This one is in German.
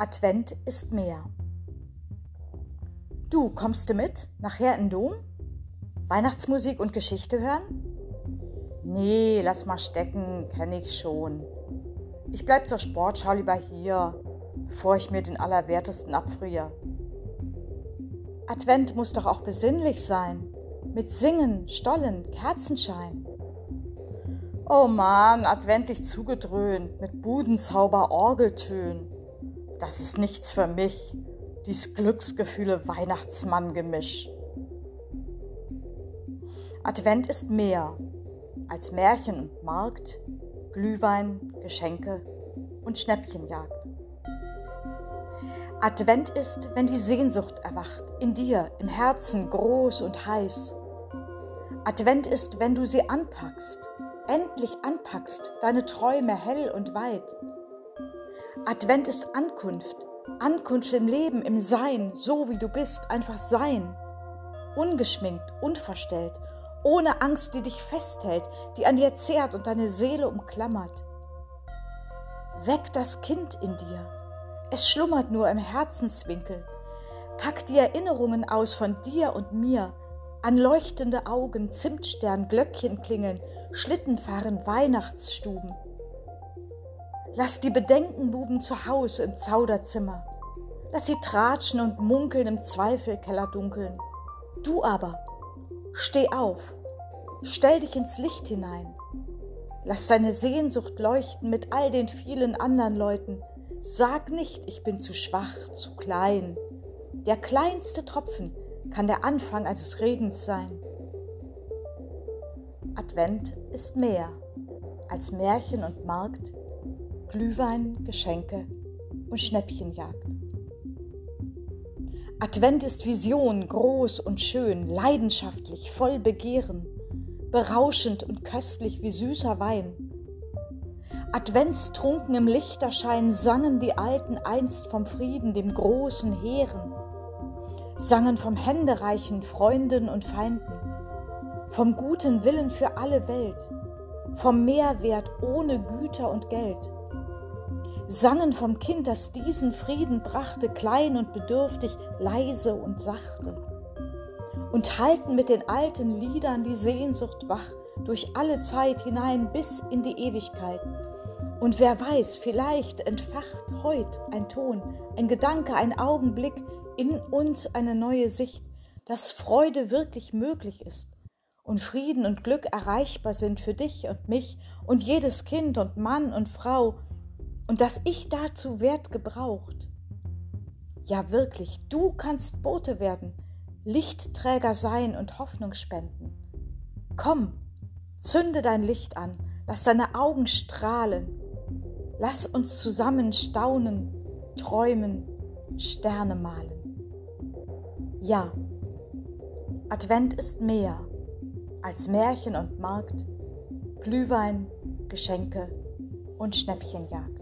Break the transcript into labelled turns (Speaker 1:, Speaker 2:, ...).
Speaker 1: Advent ist mehr. Du, kommst du mit? Nachher in Dom? Weihnachtsmusik und Geschichte hören? Nee, lass mal stecken, kenn ich schon. Ich bleib zur Sportschau lieber hier, bevor ich mir den Allerwertesten abfriere. Advent muss doch auch besinnlich sein, mit Singen, Stollen, Kerzenschein. Oh Mann, adventlich zugedröhnt, mit Budenzauber, Orgeltönen das ist nichts für mich, dies Glücksgefühle Weihnachtsmann-Gemisch. Advent ist mehr als Märchen Markt, Glühwein, Geschenke und Schnäppchenjagd. Advent ist, wenn die Sehnsucht erwacht, in dir, im Herzen groß und heiß. Advent ist, wenn du sie anpackst, endlich anpackst, deine Träume hell und weit. Advent ist Ankunft, Ankunft im Leben, im Sein, so wie du bist, einfach sein. Ungeschminkt, unverstellt, ohne Angst, die dich festhält, die an dir zehrt und deine Seele umklammert. Weck das Kind in dir. Es schlummert nur im Herzenswinkel. Pack die Erinnerungen aus von dir und mir, an leuchtende Augen, Zimtstern, Glöckchen klingeln, Schlittenfahren, Weihnachtsstuben. Lass die Bedenkenbuben zu Hause im Zauderzimmer. Lass sie tratschen und munkeln im Zweifelkeller dunkeln. Du aber, steh auf, stell dich ins Licht hinein. Lass deine Sehnsucht leuchten mit all den vielen anderen Leuten. Sag nicht, ich bin zu schwach, zu klein. Der kleinste Tropfen kann der Anfang eines Regens sein. Advent ist mehr als Märchen und Markt, Glühwein, Geschenke und Schnäppchenjagd. Advent ist Vision, groß und schön, leidenschaftlich, voll Begehren, berauschend und köstlich wie süßer Wein. Adventstrunken im Lichterschein sangen die Alten einst vom Frieden, dem großen Heeren, sangen vom Händereichen Freunden und Feinden, vom guten Willen für alle Welt, vom Mehrwert ohne Güter und Geld sangen vom Kind, das diesen Frieden brachte, klein und bedürftig, leise und sachte. Und halten mit den alten Liedern die Sehnsucht wach durch alle Zeit hinein bis in die Ewigkeit. Und wer weiß, vielleicht entfacht heut ein Ton, ein Gedanke, ein Augenblick in uns eine neue Sicht, dass Freude wirklich möglich ist und Frieden und Glück erreichbar sind für dich und mich und jedes Kind und Mann und Frau, und dass ich dazu Wert gebraucht. Ja wirklich, du kannst Bote werden, Lichtträger sein und Hoffnung spenden. Komm, zünde dein Licht an, lass deine Augen strahlen. Lass uns zusammen staunen, träumen, Sterne malen. Ja, Advent ist mehr als Märchen und Markt, Glühwein, Geschenke und Schnäppchenjagd.